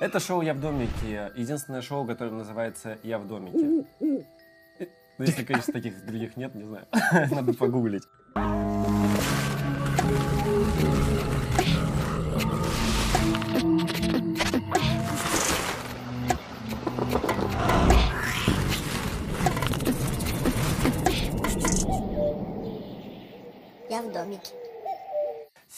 Это шоу «Я в домике». Единственное шоу, которое называется «Я в домике». Ну, если, конечно, таких других нет, не знаю. Надо погуглить.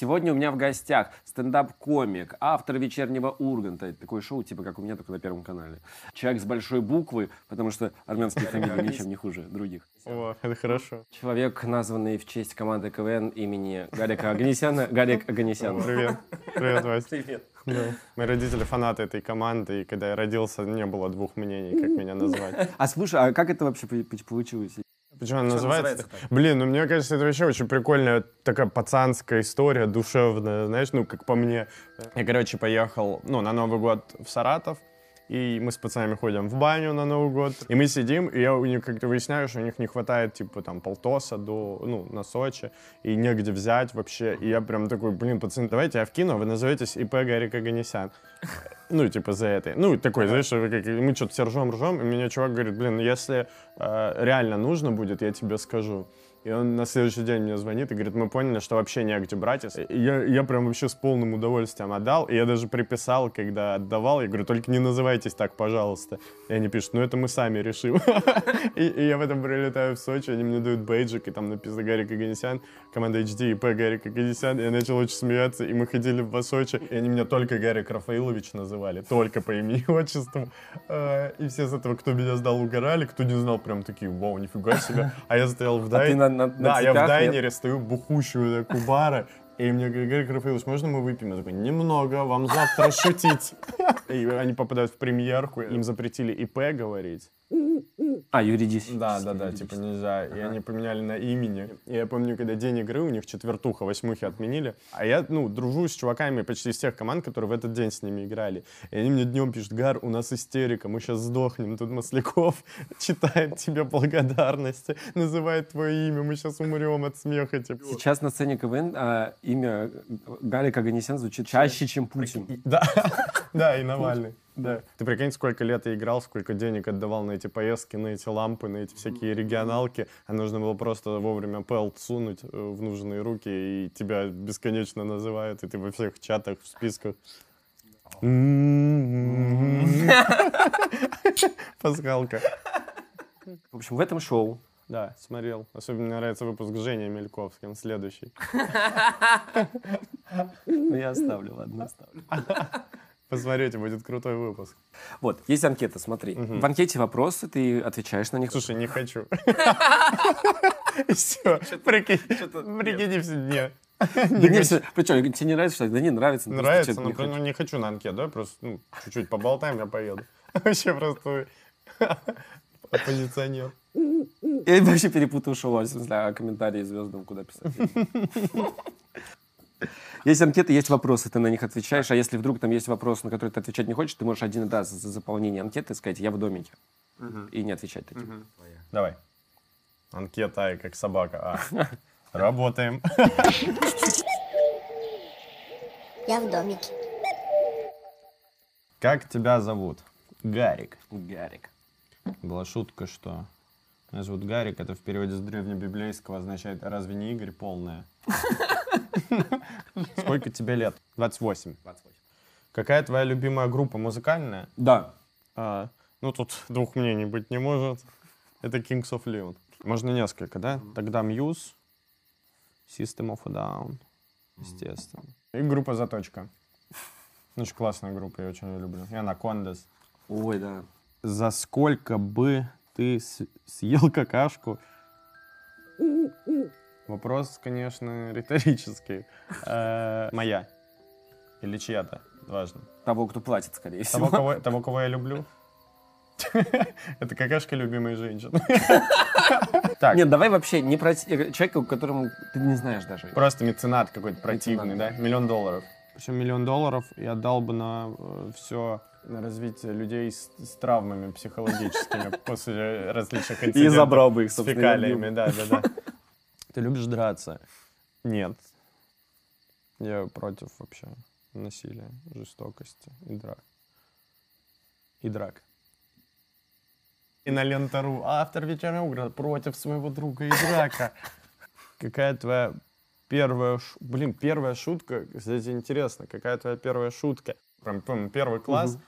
Сегодня у меня в гостях стендап-комик, автор «Вечернего Урганта». Такое шоу, типа как у меня, только на Первом канале. Человек с большой буквы, потому что армянские фамилии ничем не хуже других. О, это хорошо. Человек, названный в честь команды КВН имени Гарика Аганесяна. Гарик Аганесян. Привет. Привет, Вась. Привет. Да. Мои родители фанаты этой команды, и когда я родился, не было двух мнений, как меня назвать. А слушай, а как это вообще по- по- получилось? Почему она называется? называется Блин, ну мне кажется, это вообще очень прикольная такая пацанская история, душевная, знаешь, ну как по мне. Я, короче, поехал, ну, на Новый год в Саратов, и мы с пацанами ходим в баню на Новый год, и мы сидим, и я у них как-то выясняю, что у них не хватает, типа, там, полтоса до, ну, на Сочи, и негде взять вообще, и я прям такой, блин, пацаны, давайте я вкину, а вы назоветесь ИП Гарик Аганесян. Ну, типа, за это. Ну, такой, знаешь, мы что-то все ржем, ржем, и мне чувак говорит, блин, ну, если э, реально нужно будет, я тебе скажу. И он на следующий день мне звонит и говорит, мы поняли, что вообще негде брать. И я, я прям вообще с полным удовольствием отдал. И я даже приписал, когда отдавал, я говорю, только не называйтесь так, пожалуйста. И они пишут, ну это мы сами решим. И, и я в этом прилетаю в Сочи, они мне дают бейджик, и там написано Гарик Аганесян, команда HD, ИП Гарик Аганесян. И я начал очень смеяться, и мы ходили в Сочи, и они меня только Гарик Рафаилович называли, только по имени и отчеству. А, И все с этого, кто меня знал, угорали, кто не знал, прям такие, вау, нифига себе. А я стоял в А дайне. На, Да, я в дайнере стою бухущую такую бара, и мне говорит, Гарик Рафаилович, можно мы выпьем? Я такой, немного, вам завтра шутить. И они попадают в премьерку, им запретили ИП говорить. А, юридически. Да, да, да, типа нельзя. И они поменяли на имени. И я помню, когда день игры, у них четвертуха, восьмухи отменили. А я, ну, дружу с чуваками почти из тех команд, которые в этот день с ними играли. И они мне днем пишут, Гар, у нас истерика, мы сейчас сдохнем. Тут Масляков читает тебе благодарности, называет твое имя, мы сейчас умрем от смеха. Типа. Сейчас на сцене КВН а, имя Гарик Аганесян звучит чаще, чем Путин. Да, да, и Навальный. Да. Ты прикинь, сколько лет я играл, сколько денег отдавал на эти поездки, на эти лампы, на эти всякие регионалки, а нужно было просто вовремя пелт сунуть э, в нужные руки, и тебя бесконечно называют, и ты во всех чатах, в списках. Пасхалка. В общем, в этом шоу Да, смотрел. Особенно мне нравится выпуск с Женей Мельковским, следующий. Ну, я оставлю, ладно, оставлю. Посмотрите, будет крутой выпуск. Вот, есть анкета, смотри. В анкете вопросы, ты отвечаешь на них. Слушай, не хочу. Все, прикинь, все, нет. Да не, причем, тебе не нравится, что ли? Да не нравится. ну, Нравится, но не ну, хочешь. не хочу на анкет, да, просто ну, чуть-чуть поболтаем, я поеду. Вообще просто оппозиционер. Я вообще перепутал шоу, в смысле, комментарии звездам куда писать. Есть анкеты, есть вопросы, ты на них отвечаешь, а если вдруг там есть вопрос, на который ты отвечать не хочешь, ты можешь один раз за заполнение анкеты сказать «я в домике» и не отвечать таким. Давай. Анкета, ай, как собака. А. Работаем. Я в домике. Как тебя зовут? Гарик. Гарик. Была шутка, что меня зовут Гарик, это в переводе с древнебиблейского означает «разве не Игорь полная?» Сколько тебе лет? 28. 28. Какая твоя любимая группа музыкальная? Да. А, ну, тут двух мнений быть не может. Это Kings of Leon. Можно несколько, да? Тогда Muse, System of a Down, естественно. И группа Заточка. Очень классная группа, я очень ее люблю. И Anacondas. Ой, да. За сколько бы ты съел какашку? Вопрос, конечно, риторический. Э, Моя. Или чья-то, важно. Того, кто платит, скорее Того, всего. кого, того, кого я люблю. Это какашка любимой женщины. Так, Нет, давай вообще не про человека, которому ты не знаешь даже. просто меценат какой-то противный, да? Миллион долларов. Причем миллион долларов я дал бы на все на развитие людей с, с травмами психологическими после различных инцидентов. забрал бы их, с собственно, я фекалиями, да, да, да. Ты любишь драться? Нет. Я против вообще насилия, жестокости и драк. и драка. И на Лентору автор вечернего угра против своего друга и драка. Какая твоя первая, ш- блин, первая шутка, кстати, интересно, какая твоя первая шутка? Прям, помню, первый класс,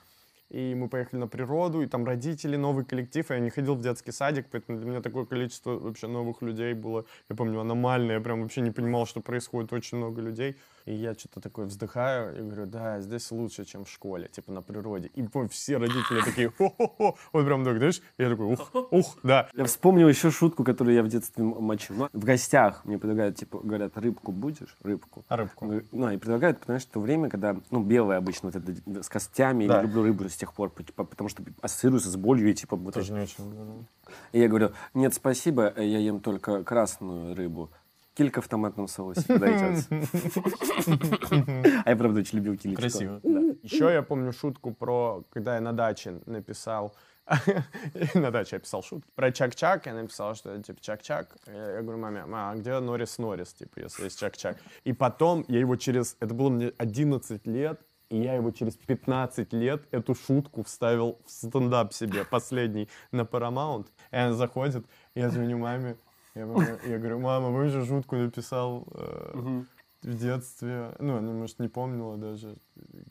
и мы поехали на природу, и там родители, новый коллектив, и я не ходил в детский садик, поэтому для меня такое количество вообще новых людей было, я помню, аномальное, я прям вообще не понимал, что происходит, очень много людей. И я что-то такое вздыхаю и говорю, да, здесь лучше, чем в школе, типа на природе. И помню, все родители такие, хо-хо-хо, вот прям так, знаешь, я такой, ух, ух, да. Я вспомнил еще шутку, которую я в детстве мочил. В гостях мне предлагают, типа, говорят, рыбку будешь? Рыбку. А рыбку? Ну, и предлагают, потому что время, когда, ну, белая обычно, вот это с костями, я Да. не люблю рыбу с тех пор, типа, потому что ассоциируется с болью и, типа, вот Тоже не очень. И я говорю, нет, спасибо, я ем только красную рыбу. Килька в томатном соусе подойдет. А я, правда, очень любил килечку. Красиво. Еще я помню шутку про, когда я на даче написал, на даче я писал шутку. Про Чак-Чак я написал, что это типа Чак-Чак. Я, я говорю, маме, мама, а где Норрис Норрис, типа, если есть Чак-Чак? И потом я его через, это было мне 11 лет, и я его через 15 лет эту шутку вставил в стендап себе, последний, на Paramount. И она заходит, я звоню маме, я, помню- я говорю, мама, вы же шутку написал э, в детстве, ну, она, может, не помнила даже.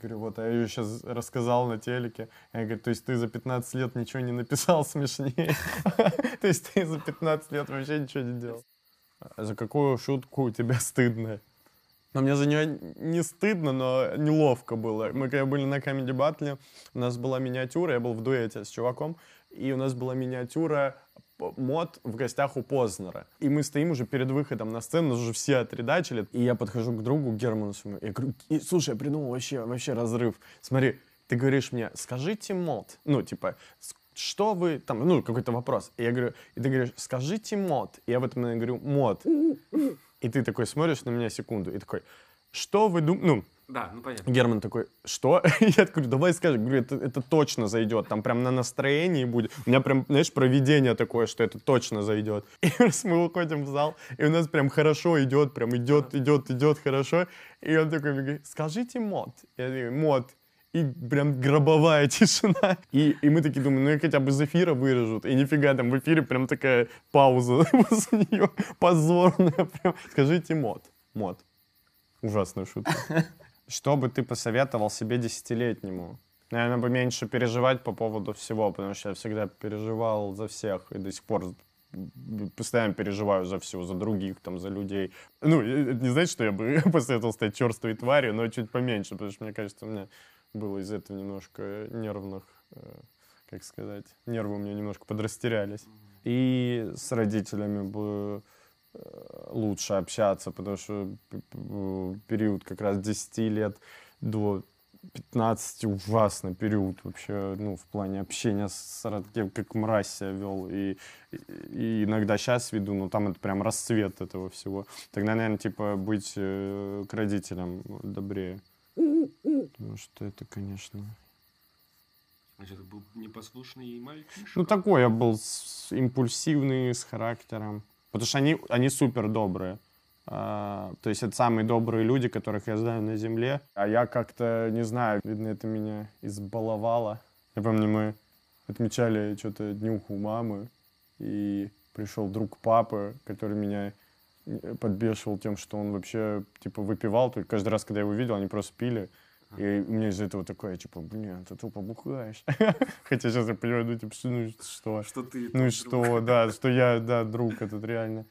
Говорю, вот, а я ее сейчас рассказал на телеке. Я говорю, то есть ты за 15 лет ничего не написал смешнее? То есть ты за 15 лет вообще ничего не делал? А За какую шутку у тебя стыдно? Но мне за нее не стыдно, но неловко было. Мы когда были на Comedy Battle, у нас была миниатюра, я был в дуэте с чуваком, и у нас была миниатюра мод в гостях у Познера. И мы стоим уже перед выходом на сцену, нас уже все отредачили. И я подхожу к другу, Герману своему, я говорю, «И, слушай, я придумал вообще, вообще разрыв. Смотри, ты говоришь мне, скажите мод. Ну, типа, что вы там, ну, какой-то вопрос. И я говорю, и ты говоришь, скажите мод. И я в момент говорю, мод. И ты такой смотришь на меня секунду и такой, что вы думаете, ну, Да, ну понятно. Герман такой, что? Я такой, давай скажи. Говорю, это, это точно зайдет. Там прям на настроении будет. У меня прям, знаешь, проведение такое, что это точно зайдет. И раз мы уходим в зал, и у нас прям хорошо идет, прям идет, идет, идет хорошо. И он такой говорит, скажите мод. Я такой, мод. И прям гробовая тишина. И, и мы такие думаем, ну и хотя бы из эфира вырежут. И нифига, там в эфире прям такая пауза после нее позорная. Прям. Скажите мод. Мод. Ужасная шутка. Что бы ты посоветовал себе десятилетнему? Наверное, бы меньше переживать по поводу всего, потому что я всегда переживал за всех и до сих пор постоянно переживаю за все, за других, там, за людей. Ну, это не значит, что я бы посоветовал стать черствой тварью, но чуть поменьше, потому что, мне кажется, у меня было из этого немножко нервных, э, как сказать, нервы у меня немножко подрастерялись. И с родителями бы лучше общаться, потому что п- период как раз 10 лет до 15 ужасный период вообще, ну, в плане общения с родкем, как мразь себя вел. И, и- иногда сейчас веду, но там это прям расцвет этого всего. Тогда, наверное, типа быть э, к родителям добрее. Потому что это, конечно... Значит, был непослушный мальчишка. Ну, такой я был с- импульсивный, с характером. Потому что они, они супер добрые. А, то есть это самые добрые люди, которых я знаю на земле. А я как-то, не знаю, видно, это меня избаловало. Я помню, мы отмечали что-то днюху мамы, и пришел друг папы, который меня э, подбешивал тем, что он вообще, типа, выпивал. То есть каждый раз, когда я его видел, они просто пили. И у меня из-за этого такое, типа, блин, ты тупо бухаешь. Хотя сейчас я понимаю, ну, типа, что, ну, что? Что ты... Ну что, да, что я, да, друг этот реально.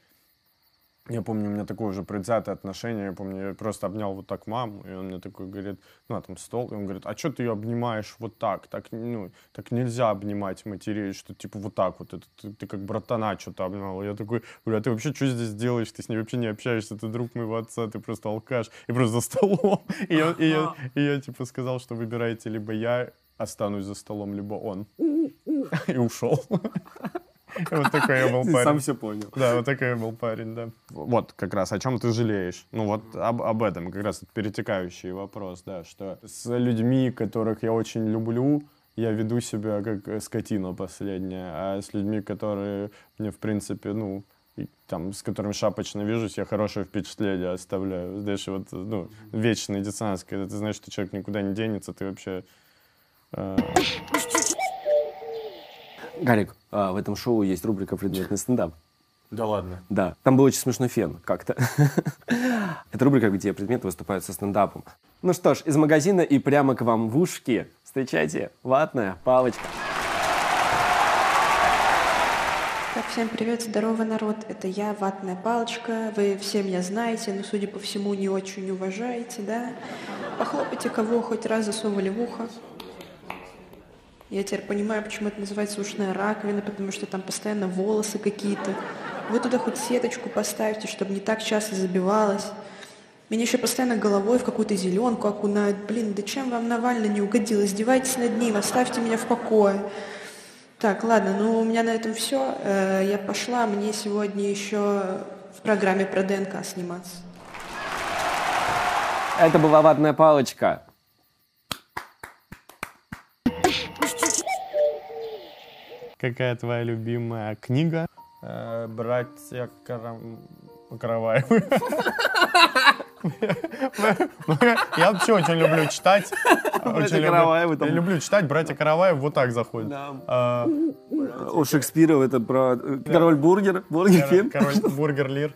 Я помню, у меня такое уже предвзятое отношение. Я помню, я просто обнял вот так маму, и он мне такой говорит, ну, а там стол, и он говорит, а что ты ее обнимаешь вот так? Так, ну, так нельзя обнимать матерей, что типа вот так вот, это ты, ты как братана что-то обнимал. Я такой, говорю, а ты вообще что здесь делаешь? Ты с ней вообще не общаешься, ты друг моего отца, ты просто алкаш, и просто за столом. И я, и я, и я типа сказал, что выбирайте либо я останусь за столом, либо он. И ушел. Вот такой я был парень. сам все понял. Да, вот такой я был парень, да. Вот как раз о чем ты жалеешь. Ну вот об, об этом как раз перетекающий вопрос, да, что с людьми, которых я очень люблю, я веду себя как э, скотина последняя, а с людьми, которые мне, в принципе, ну, и там, с которыми шапочно вижусь, я хорошее впечатление оставляю. Знаешь, вот, ну, вечный диссонанс, когда ты знаешь, что человек никуда не денется, ты вообще... э, Гарик, в этом шоу есть рубрика «Предметный стендап». Да ладно. Да, там был очень смешной фен как-то. Это рубрика, где предметы выступают со стендапом. Ну что ж, из магазина и прямо к вам в ушки. Встречайте, ватная палочка. Так, всем привет, здорово, народ. Это я, Ватная Палочка. Вы все меня знаете, но, судя по всему, не очень уважаете, да? Похлопайте, кого хоть раз засовывали в ухо. Я теперь понимаю, почему это называется ушная раковина, потому что там постоянно волосы какие-то. Вы туда хоть сеточку поставьте, чтобы не так часто забивалось. Меня еще постоянно головой в какую-то зеленку окунают. Блин, да чем вам Навальный не угодил? Издевайтесь над ним, оставьте меня в покое. Так, ладно, ну у меня на этом все. Я пошла, мне сегодня еще в программе про ДНК сниматься. Это была ватная палочка. Какая твоя любимая книга? Э, братья Карам... Караваевы. Я вообще очень люблю читать. Очень люблю- Караваевы там. Я люблю читать. Братья Караваев вот так заходят. А, У Шекспира это про э, король бургер, бургер. Король бургер Лир.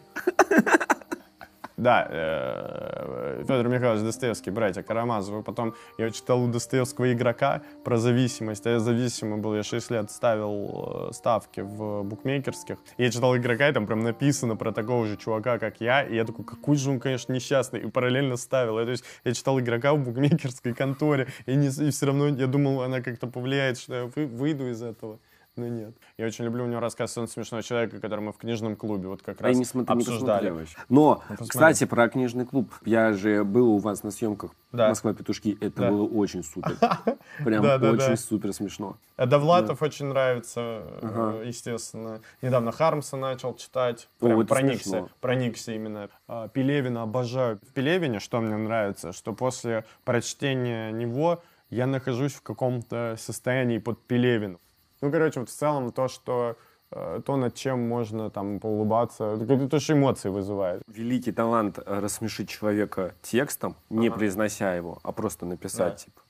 Да, э, Федор Михайлович Достоевский, братья Карамазовы. Потом я читал у Достоевского игрока про зависимость. А я зависимый был, я 6 лет ставил э, ставки в букмекерских. И я читал игрока, и там прям написано про такого же чувака, как я. И я такой, какой же он, конечно, несчастный. И параллельно ставил. Я, то есть я читал игрока в букмекерской конторе. И, не, и все равно я думал, она как-то повлияет, что я вы- выйду из этого. Но нет. Я очень люблю у него рассказ «Он смешной человек», который мы в книжном клубе вот как Я раз не смотрю, не обсуждали. посмотрел еще. Но, посмотри. кстати, про книжный клуб. Я же был у вас на съемках Да. Москва петушки. Это Да. было очень супер. Прям Да, да, очень да. супер смешно. А Довлатов очень нравится, э, Ага. естественно. Недавно Хармса начал читать. Прям проникся, смешно. проникся именно. А, Пелевина обожаю. В Пелевине, что мне нравится, что после прочтения него я нахожусь в каком-то состоянии под Пелевину. Ну, короче, вот в целом то, что э, то, над чем можно там поулыбаться, это тоже эмоции вызывает. Великий талант э, рассмешить человека текстом, не произнося его, а просто написать, Да. типа.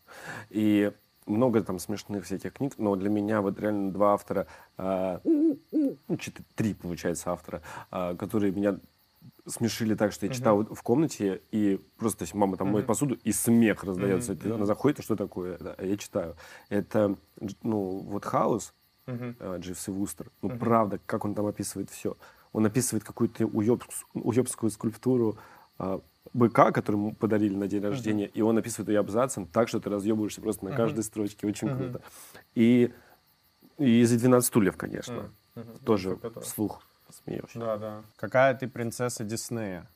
И много там смешных всяких книг, но для меня вот реально два автора, а, ну, три, получается, автора, а, которые меня смешили так, что я читал в комнате, и просто то есть мама там моет посуду, и смех раздается. И Она заходит, а что такое? Да, а я читаю. Это, ну, вот «Хаус», э, Дживс и Вустер. Ну, правда, как он там описывает все. Он описывает какую-то уебс- уебскую скульптуру а, быка, который ему подарили на день рождения, и он описывает ее абзацем так, что ты разъебываешься просто на каждой строчке. Очень круто. И, и из 12 стульев, конечно. Тоже Который. вслух смеешь. Да, да. Какая ты принцесса Диснея?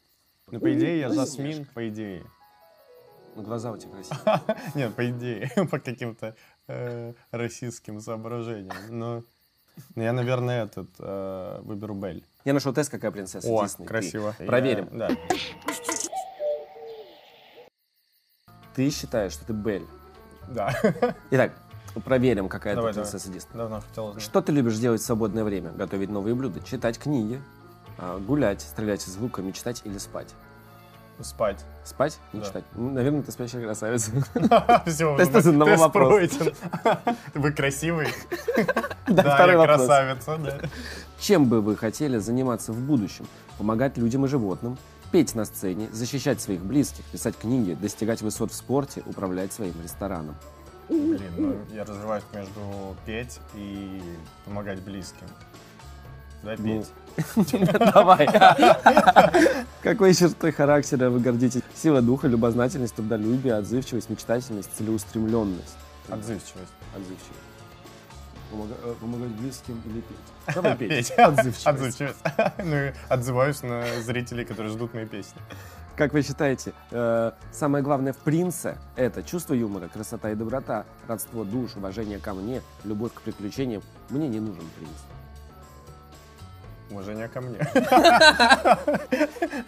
Ну, по идее, я Жасмин, по идее. Ну, глаза у тебя красивые. Нет, по идее, по каким-то э, российским соображениям. Но я, наверное, этот э, выберу Бель. Я нашел тест, какая принцесса О, Дисней. Красиво. Проверим. Да. Ты считаешь, что ты Бель. Да. Итак, проверим, какая Давай, ты давай. принцесса Дисней. Давно хотел знать. Что ты любишь делать в свободное время? Готовить новые блюда, читать книги, а, гулять, стрелять из лука, мечтать или спать? Спать. Спать? Не Да. читать? Ну, Наверное, ты спящая красавица. Все, Тест из одного вопроса. пройден. Вы красивый. Да, второй вопрос. красавица. да. Чем бы вы хотели заниматься в будущем? Помогать людям и животным, петь на сцене, защищать своих близких, писать книги, достигать высот в спорте, управлять своим рестораном. Блин, ну я развиваюсь между петь и помогать близким. Да, Ну, петь. Давай. Какой чертой характера вы гордитесь? Сила духа, любознательность, трудолюбие, отзывчивость, мечтательность, целеустремленность. Отзывчивость. Отзывчивость. Помога- э, Помогать близким или петь? Давай петь. Петь. Отзывчивость. Отзывчивость. Ну и отзываюсь на зрителей, которые ждут мои песни. Как вы считаете, э, самое главное в принце – это чувство юмора, красота и доброта, родство душ, уважение ко мне, любовь к приключениям. Мне не нужен принц. Уважение ко мне.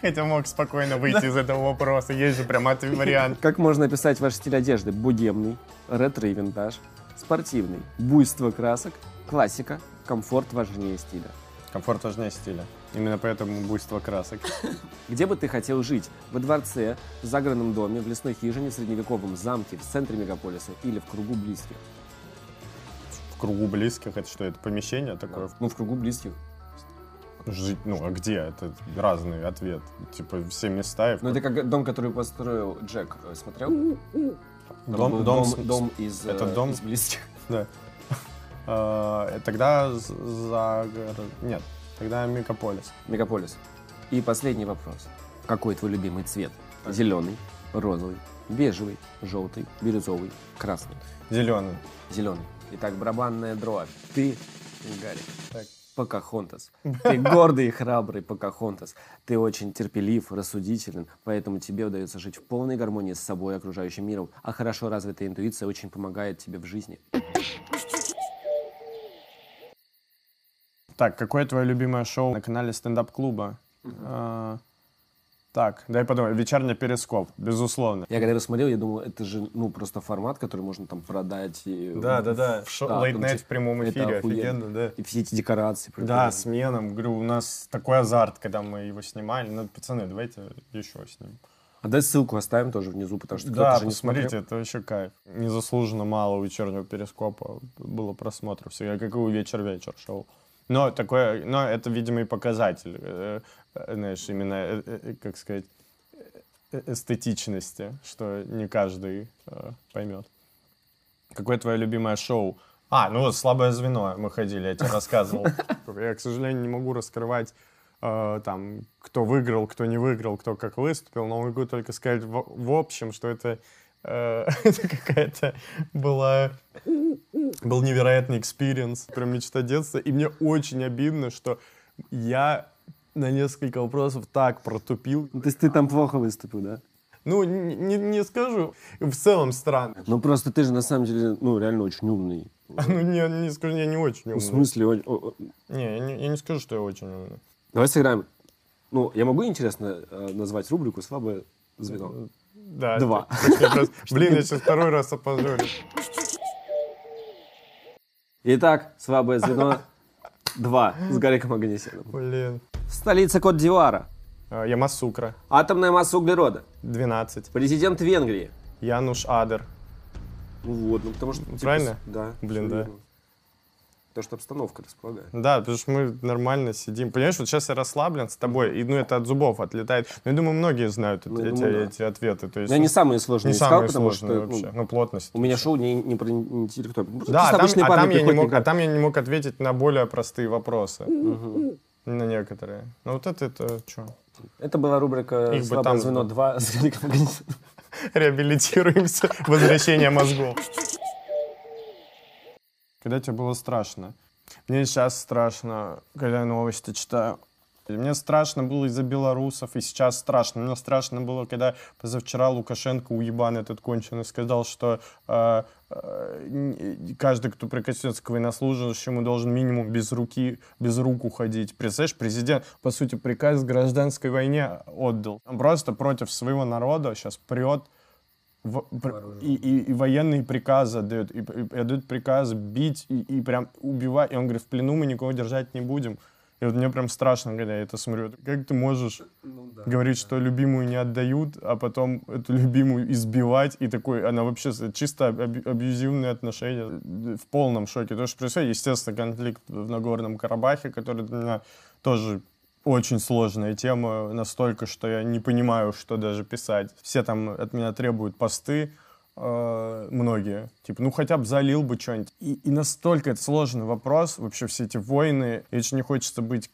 Хотя мог спокойно выйти из этого вопроса. Есть же прям вариант. Как можно описать ваш стиль одежды? Богемный, ретро и винтаж, спортивный, буйство красок, классика, комфорт важнее стиля. Комфорт важнее стиля. Именно поэтому буйство красок. Где бы ты хотел жить? Во дворце, в загородном доме, в лесной хижине, в средневековом замке, в центре мегаполиса или в кругу близких? В кругу близких, это что, это помещение такое? Ну, в кругу близких. Жить, ну, а где? Это разный ответ. Типа, все места и... в Ну, это как дом, который построил Джек. Э, Смотрел? Дом- дом дом, дом из, это э, дом? из близких. Да. Э, Тогда за... горо- Нет, тогда Мегаполис. Мегаполис. И последний вопрос. Какой твой любимый цвет? Зеленый, розовый, бежевый, желтый, бирюзовый, красный, Зеленый. зеленый. Итак, барабанная дробь. Ты, Гарик, Так. Покахонтас. Ты гордый и храбрый Покахонтас. Ты очень терпелив, рассудителен, поэтому тебе удается жить в полной гармонии с собой и окружающим миром. А хорошо развитая интуиция очень помогает тебе в жизни. Так, какое твое любимое шоу на канале стендап-клуба? Э, Так, дай подумать. Вечерний перископ, безусловно. Я когда его смотрел, я думал, это же ну просто формат, который можно там продать. И, Да-да-да. в Шо- Штат, Late ну, night в прямом эфире, офигенно, да. И все эти декорации. Да, прикольные. сменам. Говорю, у нас такой азарт, когда мы его снимали. Ну, пацаны, давайте еще снимем. А дай ссылку оставим тоже внизу, потому что Да, же не смотрел. это вообще кайф. Незаслуженно мало у вечернего перископа было просмотров. Всегда, как и у вечер-вечер шоу. Но такое, но это, видимо, и показатель, э, э, знаешь, именно, э, как сказать, эстетичности, что не каждый поймет. Какое твое любимое шоу? А, ну вот «Слабое звено» мы ходили, я тебе рассказывал. Я, к сожалению, не могу раскрывать там, кто выиграл, кто не выиграл, кто как выступил, но могу только сказать в, общем, что это, это какая-то была был невероятный experience, прям мечта детства, и мне очень обидно, что я на несколько вопросов так протупил. Ну, то есть ты там плохо выступил, да? Ну, не, не- скажу, в целом странно. Ну просто ты же на самом деле, ну реально очень умный. Ну, не, не скажу, я не очень Ну, умный. в смысле, о- о- Не, я не, я не скажу, что я очень умный. давай сыграем. Ну, я могу интересно э, назвать рубрику «Слабое звено». Да. Два. Блин, я сейчас второй раз опозорю. Итак, «Слабое звено 2» с Гариком Аганесяном. Блин. Столица Кот-Дивуара. А, Ямасукра, Атомная масса углерода. 12. Президент Венгрии. Януш Адер. Ну вот, ну потому что... типа, Правильно? с- Да. Блин, да. верно. Потому что обстановка располагает. Да, потому что мы нормально сидим. Понимаешь, вот сейчас я расслаблен с тобой, и ну это от зубов отлетает. Но я думаю, многие знают Ну, эти, думаю, да. эти ответы. То есть, Я не ну, самые сложные не искал, самые потому сложные что ну, вообще. Ну, плотность. у меня шоу не, не про интеллектуальное. Ну, Да, а там, а там я не мог, а там я не мог ответить на более простые вопросы. На некоторые. Ну вот это, это что? Это была рубрика Их «Слабое там звено 2» с Гариком Аганесяном. Реабилитируемся. Возвращение мозгов. Когда тебе было страшно? Мне сейчас страшно, когда я новости читаю. Мне страшно было из-за белорусов, и сейчас страшно. Мне страшно было, когда позавчера Лукашенко, уебан этот конченый, сказал, что э, э, каждый, кто прикоснется к военнослужащему, должен минимум без руки, без рук уходить. Представляешь, президент, по сути, приказ к гражданской войне отдал. Он просто против своего народа сейчас прет в- и, и- и военные приказы дают, и, и- и дают приказ бить и, и прям убивать. И он говорит, в плену мы никого держать не будем. И вот мне прям страшно, когда я это смотрю. Как ты можешь говорить, что любимую не отдают, а потом эту любимую избивать, и такой, она вообще чисто аб- абьюзивные отношения. В полном шоке. То, что происходит, естественно, конфликт в Нагорном Карабахе, который для меня тоже очень сложная тема, настолько, что я не понимаю, что даже писать. Все там от меня требуют посты, э, многие. Типа, ну хотя бы залил бы что-нибудь. И, и настолько это сложный вопрос, вообще все эти войны. И очень не хочется быть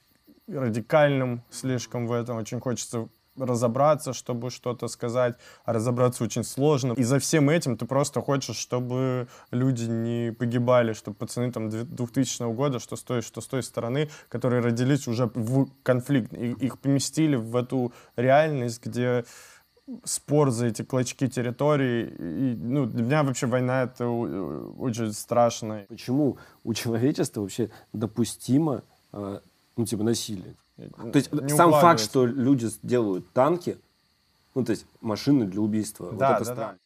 радикальным слишком в этом, очень хочется разобраться, чтобы что-то сказать, а разобраться очень сложно. И за всем этим ты просто хочешь, чтобы люди не погибали, чтобы пацаны там 2000 года, что с той, что с той стороны, которые родились уже в конфликт, и их поместили в эту реальность, где спор за эти клочки территории. И, ну, для меня вообще война это очень страшно. Почему у человечества вообще допустимо, э, ну, типа, насилие? То есть Не сам факт, что люди делают танки, ну, то есть машины для убийства, Да, вот это да, странно.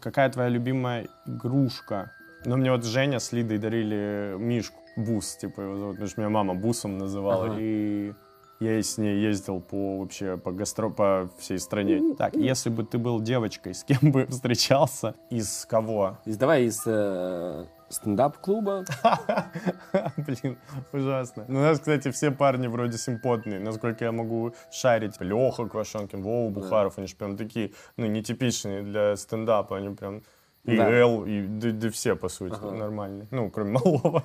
Какая твоя любимая игрушка? Ну, мне вот Женя с Лидой дарили мишку. Бус, типа его зовут, потому что меня мама Бусом называла. Ага. И Я с ней ездил по вообще по гастро по всей стране. Так, если бы ты был девочкой, с кем бы встречался? Из кого? Из, давай из э, стендап-клуба. Блин, ужасно. Ну, у нас, кстати, все парни вроде симпотные. Насколько я могу шарить. Леха Квашонкин, Вова Бухаров, они же прям такие, ну, нетипичные для стендапа. Они прям и Да. Эл, и да, да все, по сути, нормальные. Ну, кроме Малова.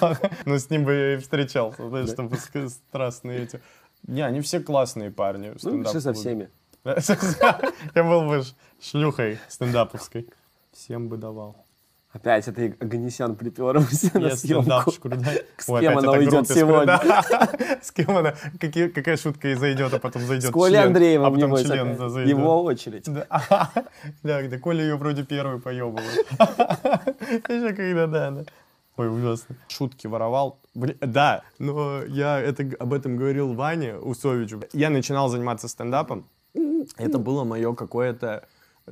Но с ним бы я и встречался, знаешь, чтобы ска- страстные эти. Не, они все классные парни. Ну, пиши со всеми. Я был бы шлюхой стендаповской. Всем бы давал. Опять это Аганесян приперся на съемку. да. С Ой, кем она уйдет сегодня? С кем она? Какая шутка и зайдет, а потом зайдет С Колей а Андреевым, потом член зайдет. Его очередь. Да, да, Коля ее вроде первый поебывает. Еще когда, да. Ой, ужасно. Шутки воровал. Блин, да, но я это, об этом говорил Ване Усовичу. Я начинал заниматься стендапом. Это было мое какое-то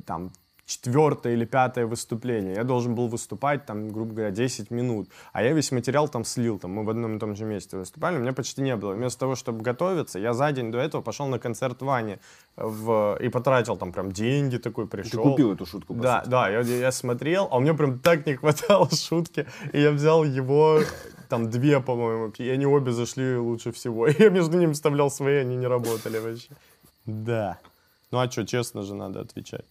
там четвертое или пятое выступление. Я должен был выступать там, грубо говоря, 10 минут. А я весь материал там слил. Там мы в одном и том же месте выступали, у меня почти не было. Вместо того, чтобы готовиться, я за день до этого пошел на концерт Вани в... и потратил там прям деньги такой, Ты пришел. купил эту шутку, Да, сути. да, я, я смотрел, а у меня прям так не хватало шутки, и я взял его, там две, по-моему, и они обе зашли лучше всего. И я между ними вставлял свои, они не работали вообще. Да. Ну а что, честно же надо отвечать.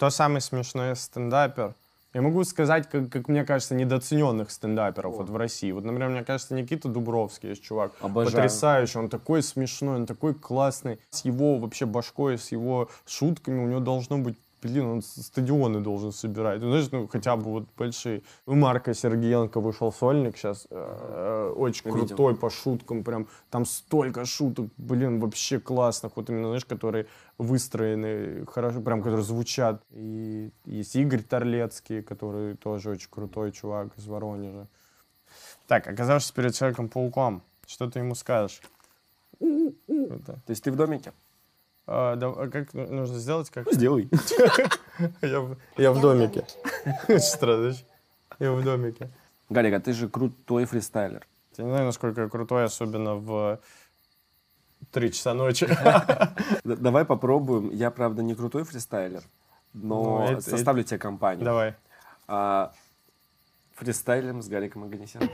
Кто самый смешной стендапер? Я могу сказать, как, как мне кажется, недооцененных стендаперов вот в России. Вот, например, мне кажется, Никита Дубровский есть чувак. Обожаю. Потрясающий, он такой смешной, он такой классный. С его вообще башкой, с его шутками у него должно быть Блин, он стадионы должен собирать. Ну, знаешь, ну, хотя бы вот большие. У Марка Сергеенко вышел сольник сейчас. очень Видел. крутой по шуткам. Прям там столько шуток, блин, вообще классных. Вот именно, знаешь, которые выстроены хорошо, прям которые звучат. И есть Игорь Торлецкий, который тоже очень крутой чувак из Воронежа. Так, оказавшись перед Человеком-пауком, что ты ему скажешь? Круто. То есть ты в домике? А, да, а как ну- нужно сделать? Как? Ну, сделай. Я, в- домике. Знаешь? Я в домике. Гарик, а ты же крутой фристайлер. Я не знаю, насколько я крутой, особенно в 3 часа ночи. Давай попробуем. Я, правда, не крутой фристайлер, но Ну, составлю тебе компанию. Давай. А, фристайлем с Гариком Аганесяном.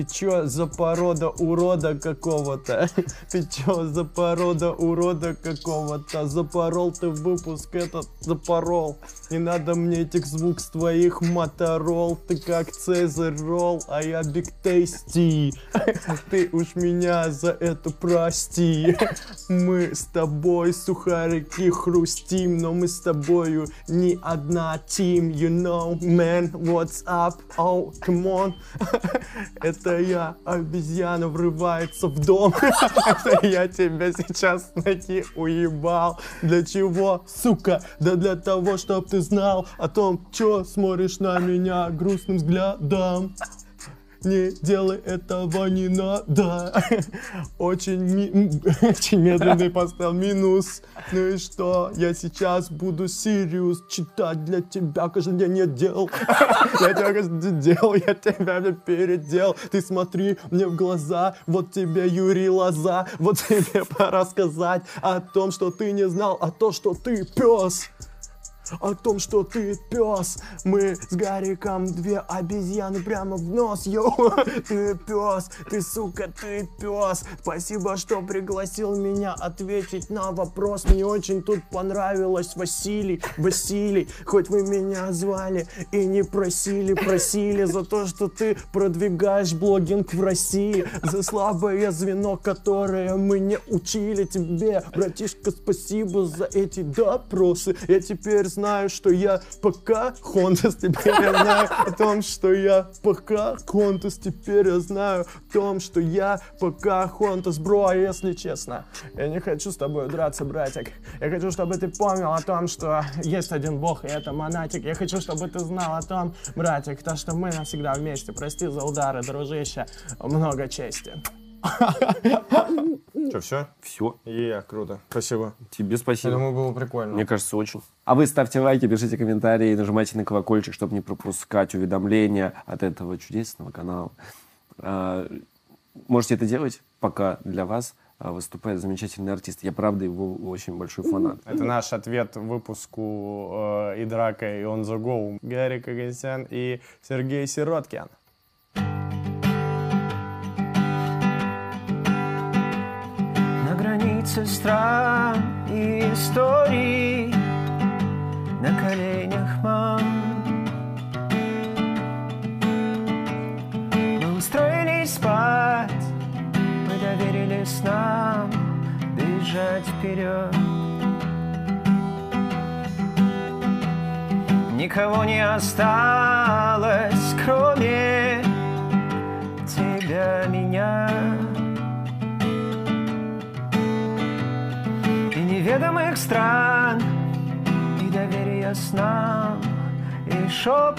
Ты чё за порода урода какого-то? Ты чё за порода урода какого-то? Запорол ты выпуск этот, запорол. Не надо мне этих звук с твоих моторол. Ты как Цезарь Ролл, а я Биг Тейсти. Ты уж меня за это прости. Мы с тобой сухарики хрустим, но мы с тобою не одна team. You know, man, what's up? Oh, come on. Это я, обезьяна врывается в дом. Это я тебя сейчас ноги уебал. Для чего, сука? Да для того, чтоб ты знал о том, чё смотришь на меня грустным взглядом. Не делай этого, не надо. Очень, ми- очень медленный поставил минус. Ну и что? Я сейчас буду Сириус читать для тебя каждый день я делал. Я тебя каждый делал, я тебя передел. Ты смотри мне в глаза, вот тебе Юрий Лоза, вот тебе пора сказать о том, что ты не знал, а то, что ты пес о том, что ты пес. Мы с Гариком две обезьяны прямо в нос, йоу. Ты пес, ты сука, ты пес. Спасибо, что пригласил меня ответить на вопрос. Мне очень тут понравилось Василий, Василий. Хоть вы меня звали и не просили, просили за то, что ты продвигаешь блогинг в России. За слабое звено, которое мы не учили тебе. Братишка, спасибо за эти допросы. Я теперь знаю, что я пока Хонтас. Теперь я знаю о том, что я пока Хонтас. Теперь я знаю о том, что я пока Хонтас. Бро, а если честно, я не хочу с тобой драться, братик. Я хочу, чтобы ты помнил о том, что есть один бог, и это монатик. Я хочу, чтобы ты знал о том, братик, то, что мы навсегда вместе. Прости за удары, дружище. Много чести. Что, все? Все. Е, круто. Спасибо. Тебе Я спасибо. думаю, было прикольно. Мне кажется, очень. А вы ставьте лайки, пишите комментарии, нажимайте на колокольчик, чтобы не пропускать уведомления от этого чудесного канала. А, Можете это делать, пока для вас а, выступает замечательный артист. Я, правда, его очень большой фанат. Это наш ответ выпуску э, и драка, и он the go. Гарик Агасян и Сергей Сироткин. На границе стран и историй Никого не осталось, кроме тебя, меня и неведомых стран, и доверия снам, и шепоту.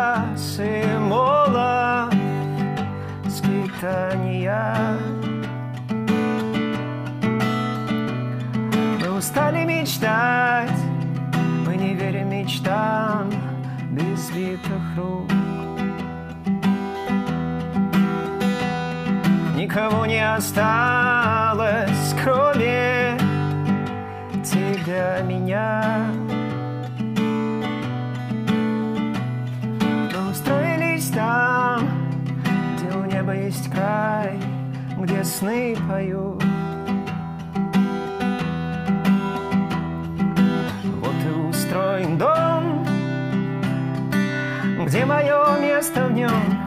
Трассы мола Скитания Мы устали мечтать мы не верим мечтам без битых рук. Никого не осталось, кроме тебя, меня. Есть край, где сны поют. Вот и устроен дом, где мое место в нем.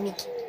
Домике.